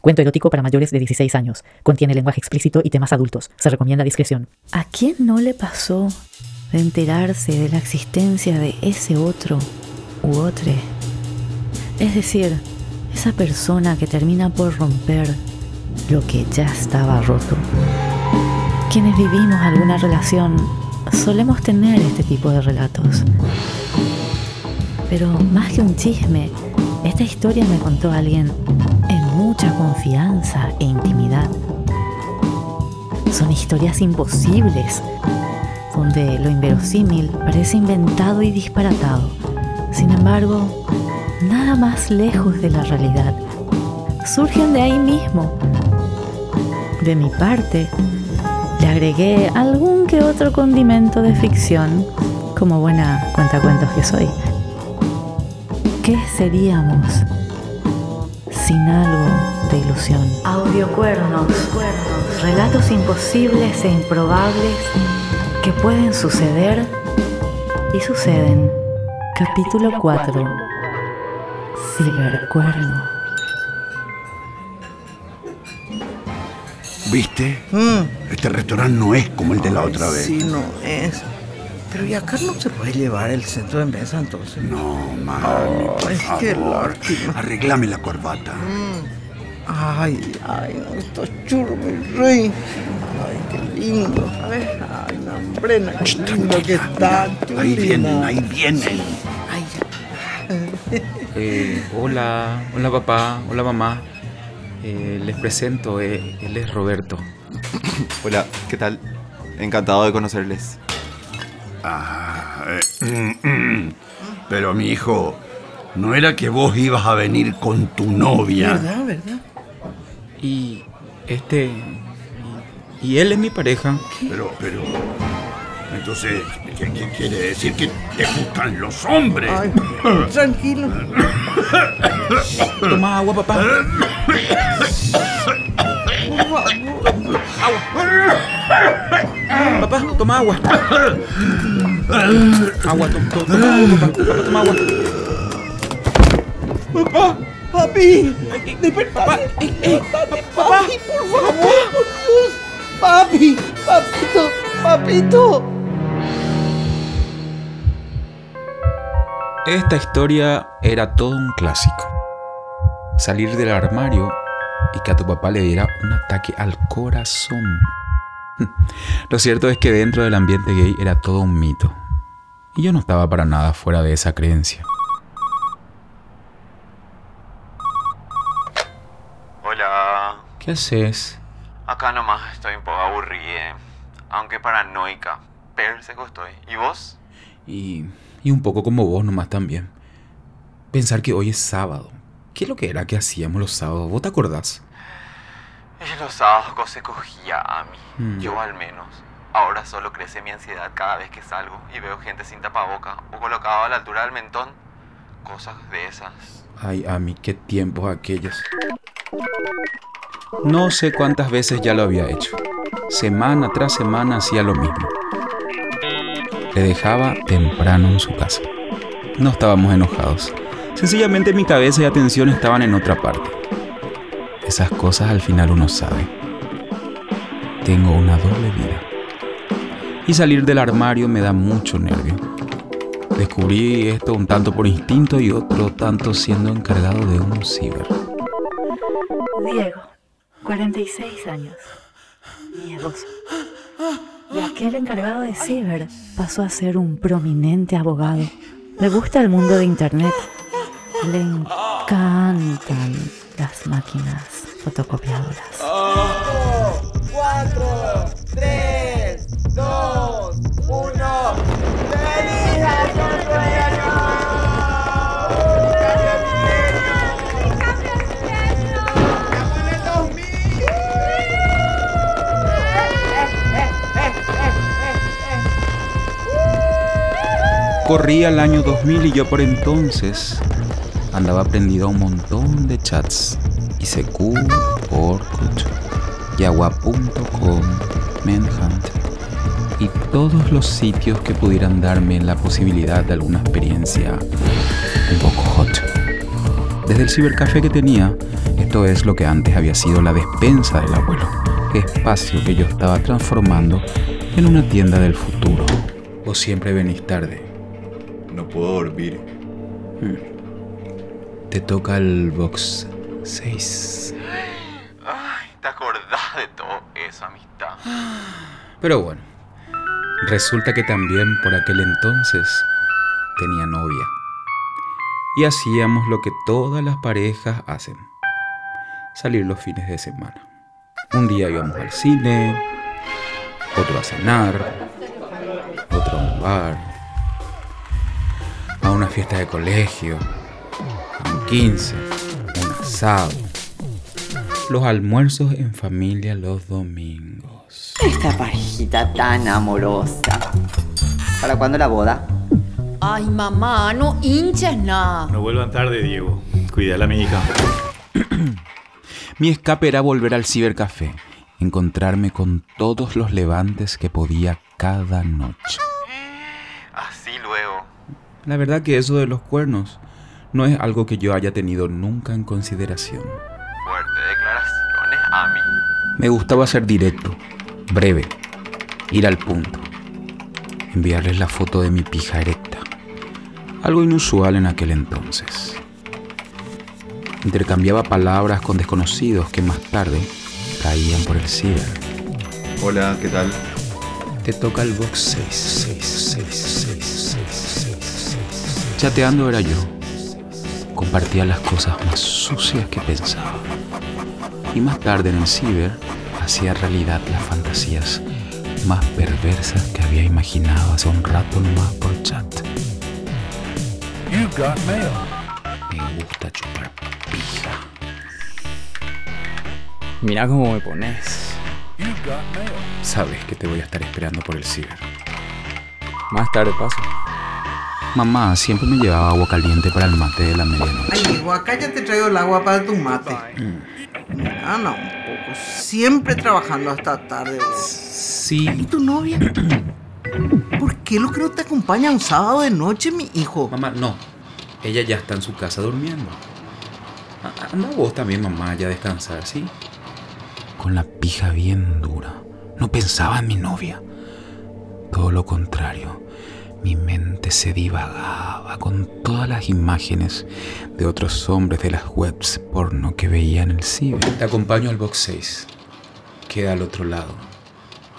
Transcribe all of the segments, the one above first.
Cuento erótico para mayores de 16 años. Contiene lenguaje explícito y temas adultos. Se recomienda discreción. ¿A quién no le pasó de enterarse de la existencia de ese otro u otro? Es decir, esa persona que termina por romper lo que ya estaba roto. Quienes vivimos alguna relación solemos tener este tipo de relatos. Pero más que un chisme, esta historia me contó alguien en mucha confianza e intimidad. Son historias imposibles, donde lo inverosímil parece inventado y disparatado. Sin embargo, nada más lejos de la realidad. Surgen de ahí mismo. De mi parte, le agregué algún que otro condimento de ficción, como buena cuentacuentos que soy. ¿Qué seríamos sin algo de ilusión? Audiocuernos, relatos imposibles e improbables que pueden suceder y suceden. Capítulo 4. Cibercuerno. ¿Viste? Este restaurante no es como el de la otra vez. Sí, no es. Pero y acá no se puede llevar el centro de mesa entonces. No, mami, por Ay, favor. qué lástima. Arreglame la corbata. Ay, ay, no, estos churros, mi rey. Ay, qué lindo. A ver, ay, Nambrena, qué lindo que está. Ahí chulina. vienen, ahí vienen. Ay, Eh, hola, hola papá, hola mamá. Eh, les presento, eh, él es Roberto. Hola, ¿qué tal? Encantado de conocerles. Ah, eh, mm, mm. Pero mi hijo, ¿no era que vos ibas a venir con tu novia? ¿verdad, verdad? Y este... Y, él es mi pareja. Pero, pero. Entonces, ¿qué, qué quiere decir? Que te gustan los hombres. Ay, tranquilo. Toma agua, papá. Papá, toma agua. Agua, to- to- toma agua, papá. Papá, toma agua. Papá, papi, despertate. Papá, ey, ey, Papi, por favor, por Dios. Papi, papito, papito. Esta historia era todo un clásico. Salir del armario y que a tu papá le diera un ataque al corazón. Lo cierto es que dentro del ambiente gay era todo un mito. Y yo no estaba para nada fuera de esa creencia. Hola. ¿Qué haces? Acá nomás estoy un poco aburrida. Aunque paranoica. Perseco estoy. ¿Y vos? Y, y un poco como vos nomás también. Pensar que hoy es sábado. ¿Qué es lo que era que hacíamos los sábados? ¿Vos te acordás? Y los sábados se cogía a mí. Mm. Yo al menos. Ahora solo crece mi ansiedad cada vez que salgo y veo gente sin tapaboca o colocado a la altura del mentón. Cosas de esas. Ay, Ami, qué tiempos aquellos. No sé cuántas veces ya lo había hecho. Semana tras semana hacía lo mismo. Le dejaba temprano en su casa. No estábamos enojados. Sencillamente mi cabeza y atención estaban en otra parte. Esas cosas al final uno sabe. Tengo una doble vida. Y salir del armario me da mucho nervio. Descubrí esto un tanto por instinto y otro tanto siendo encargado de un ciber. Diego, 46 años. Miedoso. De aquel encargado de ciber pasó a ser un prominente abogado. Le gusta el mundo de Internet. Le encantan las máquinas fotocopiadoras. Cuatro, tres, dos, uno. ¡Feliz Corría el año 2000 y yo por entonces andaba prendido a un montón de chats. ICQ, Yahua.com, Manhunt y todos los sitios que pudieran darme la posibilidad de alguna experiencia un poco hot. Desde el cibercafé que tenía, Esto es lo que antes había sido la despensa del abuelo, espacio que yo estaba transformando en una tienda del futuro. Vos siempre venís tarde. No puedo dormir. Te toca el box 6. Ay, ¿te acordás de todo eso, amistad? Pero bueno, resulta que también por aquel entonces tenía novia. Y hacíamos lo que todas las parejas hacen. Salir los fines de semana. Un día íbamos al cine, otro a cenar, otro a un bar, a una fiesta de colegio, a un 15, Los almuerzos en familia los domingos. Esta parejita tan amorosa. ¿Para cuándo la boda? Ay, mamá, no hinches nada. No vuelvan tarde, Diego. Cuídala, mi hija. Mi escape era volver al cibercafé, encontrarme con todos los levantes que podía cada noche. Así luego. La verdad que eso de los cuernos no es algo que yo haya tenido nunca en consideración. Fuerte declaraciones, Ami. Me gustaba ser directo, breve, ir al punto, enviarles la foto de mi pija erecta, algo inusual en aquel entonces. Intercambiaba palabras con desconocidos que más tarde caían por el ciber. Hola, ¿qué tal? Te toca el box 6, 6, 6, 6, 6, 6. Chateando era yo. Compartía las cosas más sucias que pensaba. Y más tarde en el ciber hacía realidad las fantasías más perversas que había imaginado hace un rato nomás por chat. Me gusta chupar pija. Mira cómo me pones. Sabes que te voy a estar esperando por el ciber. Más tarde paso. Mamá siempre me llevaba agua caliente para el mate de la medianoche. Ay, Diego, acá ya te traigo el agua para tu mate. Ana, un poco. Siempre trabajando hasta tarde. Sí, ¿Y tu novia? ¿Por qué lo que no te acompaña un sábado de noche, mi hijo? Mamá, no. Ella ya está en su casa durmiendo. Anda vos también, mamá, ya a descansar, ¿sí? Con la pija bien dura. No pensaba en mi novia. Todo lo contrario. Mi mente se divagaba con todas las imágenes de otros hombres de las webs porno que veía en el ciber. Te acompaño al box 6. Queda al otro lado.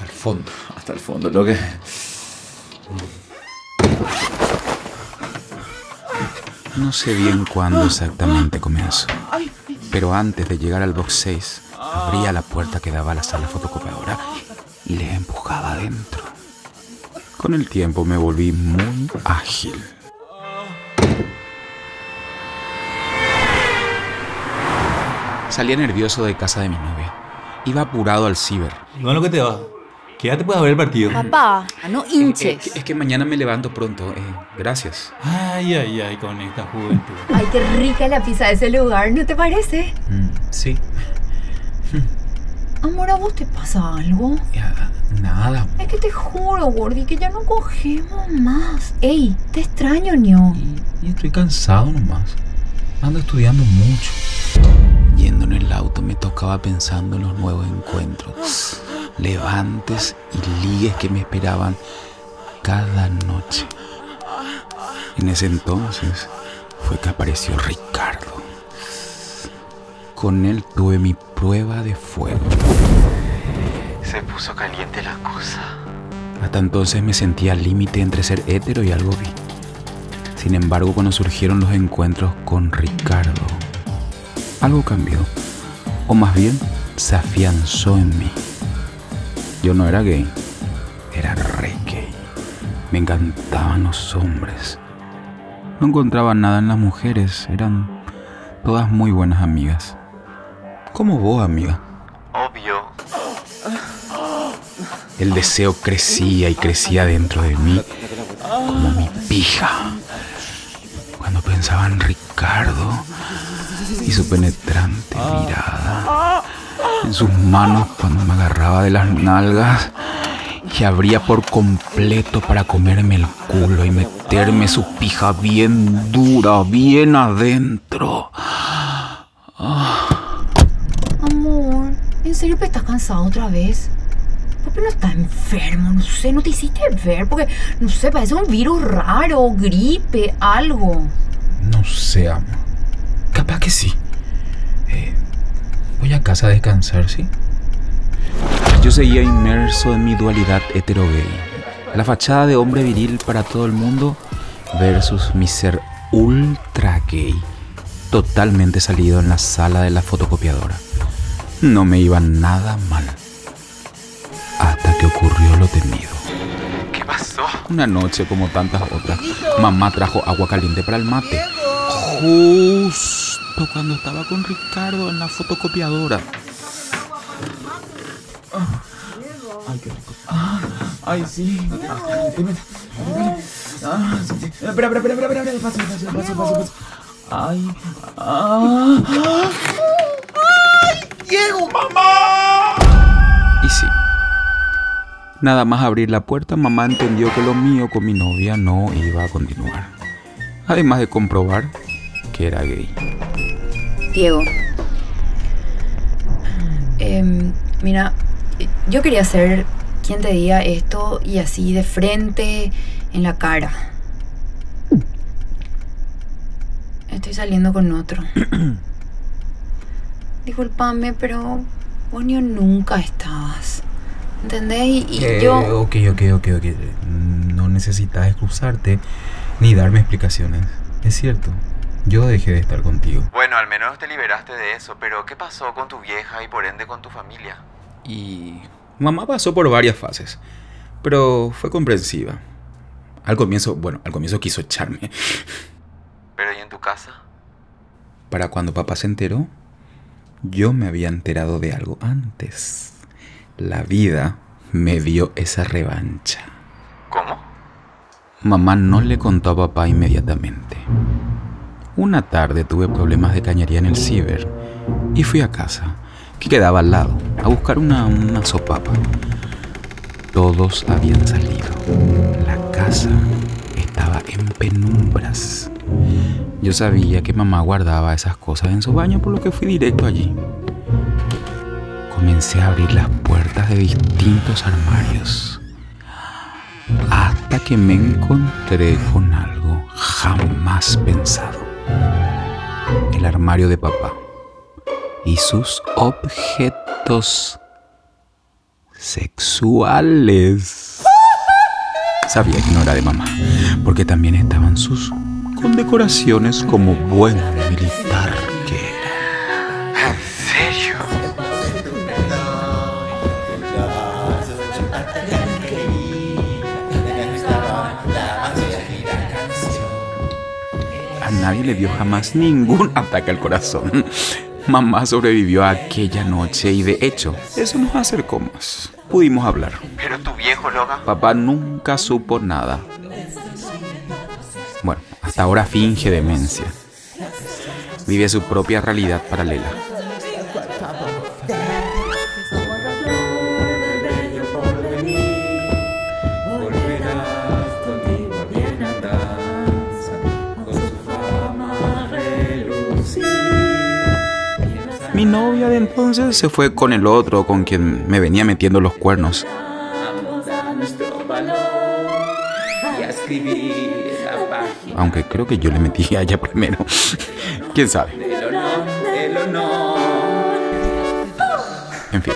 Al fondo. Hasta el fondo, lo que. No sé bien cuándo exactamente comenzó. Pero antes de llegar al box 6, abría la puerta que daba a la sala fotocopiadora y les empujaba adentro. Con el tiempo me volví muy ágil. Salía nervioso de casa de mi novia. Iba apurado al ciber. No lo que te va. Quédate para ver el partido. Papá, no Es hinches. es que mañana me levanto pronto. eh, gracias. Ay, ay, ay, con esta juventud. Ay, qué rica la pizza de ese lugar, ¿no te parece? Mm, sí. Amor, ¿a vos te pasa algo? Ya, nada. Es que te juro, Gordi, que ya no cogemos más. Ey, te extraño, ño. Y, y estoy cansado nomás. Ando estudiando mucho. Yendo en el auto me tocaba pensando en los nuevos encuentros, levantes y ligues que me esperaban cada noche. En ese entonces fue que apareció Ricardo. Con él tuve mi prueba de fuego. Se puso caliente la cosa. Hasta entonces me sentía al límite entre ser hétero y algo bi. Sin embargo, cuando surgieron los encuentros con Ricardo, algo cambió. O más bien, se afianzó en mí. Yo no era gay, era re gay. Me encantaban los hombres. No encontraba nada en las mujeres, eran todas muy buenas amigas. Como vos, amiga. Obvio. El deseo crecía y crecía dentro de mí como mi pija. Cuando pensaba en Ricardo y su penetrante mirada, en sus manos cuando me agarraba de las nalgas y abría por completo para comerme el culo y meterme su pija bien dura, bien adentro. Ah. ¿En serio que estás cansado otra vez? Papi no está enfermo, no sé, no te hiciste ver, porque, no sé, parece un virus raro, gripe, algo. No sé, amo. Capaz que sí. Eh, voy a casa a descansar, ¿sí? Yo seguía inmerso en mi dualidad hetero-gay. La fachada de hombre viril para todo el mundo versus mi ser ultra gay. Totalmente salido en la sala de la fotocopiadora. No me iba nada mal. Hasta que ocurrió lo temido. ¿Qué pasó? Una noche como tantas otras, mamá trajo agua caliente para el mate. Justo cuando estaba con Ricardo en la fotocopiadora. Ay, qué rico. Ah, ay, sí. Ah, dime, dime. Ah, sí, sí. Espera, espera, espera, espera, espera. Paso, paso, paso, paso, paso. Ay. Ah. Nada más abrir la puerta, mamá entendió que lo mío con mi novia no iba a continuar. Además de comprobar que era gay. Diego. Em, mira, yo quería ser quien te diga esto y así de frente, en la cara. Estoy saliendo con otro. Disculpame, pero vos ni nunca estabas. ¿Entendés? Y, y Eh, yo... Ok, ok, ok, ok. No necesitas excusarte ni darme explicaciones. Es cierto, yo dejé de estar contigo. Bueno, al menos te liberaste de eso, pero ¿qué pasó con tu vieja y por ende con tu familia? Y mamá pasó por varias fases, pero fue comprensiva. Al comienzo, bueno, al comienzo quiso echarme. ¿Pero y en tu casa? Para cuando papá se enteró, yo me había enterado de algo antes. La vida me dio esa revancha. ¿Cómo? Mamá no le contó a papá inmediatamente. Una tarde tuve problemas de cañería en el ciber y fui a casa, que quedaba al lado, a buscar una, una sopapa. Todos habían salido. La casa estaba en penumbras. Yo sabía que mamá guardaba esas cosas en su baño, por lo que fui directo allí. Comencé a abrir las puertas de distintos armarios hasta que me encontré con algo jamás pensado. El armario de papá y sus objetos sexuales. Sabía que no era de mamá, porque también estaban sus condecoraciones como buen militar nadie le dio jamás ningún ataque al corazón. Mamá sobrevivió a aquella noche y de hecho, eso nos acercó más. Pudimos hablar. ¿Pero tu viejo, Loga? Papá nunca supo nada. Bueno, hasta ahora finge demencia. Vive su propia realidad paralela. Entonces se fue con el otro con quien me venía metiendo los cuernos. Aunque creo que yo le metí a ella primero. ¿Quién sabe? En fin,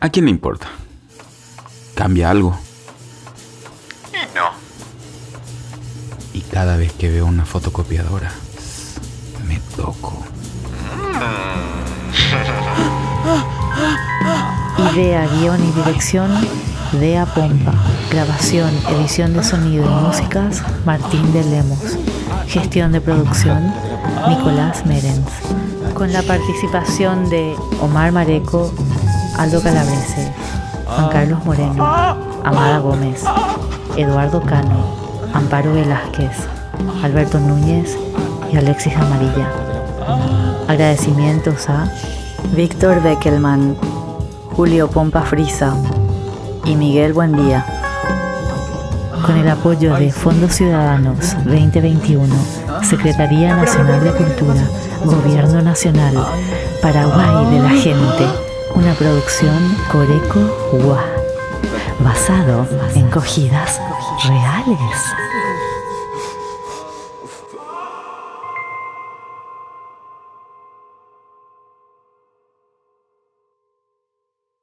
¿a quién le importa? ¿Cambia algo? No. Y cada vez que veo una fotocopiadora, me toco. Idea, guion y dirección, Dea Pompa. Grabación, edición de sonido y músicas, Martín de Lemos. Gestión de producción, Nicolás Merens. Con la participación de Omar Mareco, Aldo Calabrese, Juan Carlos Moreno, Amada Gómez, Eduardo Cano, Amparo Velázquez, Alberto Núñez y Alexis Amarilla. Agradecimientos a Víctor Beckelman, Julio Pompa Frisa y Miguel Buendía. Con el apoyo de Fondos Ciudadanos 2021, Secretaría Nacional de Cultura, Gobierno Nacional, Paraguay de la Gente, Una producción Coreco Gua, basado en cogidas reales.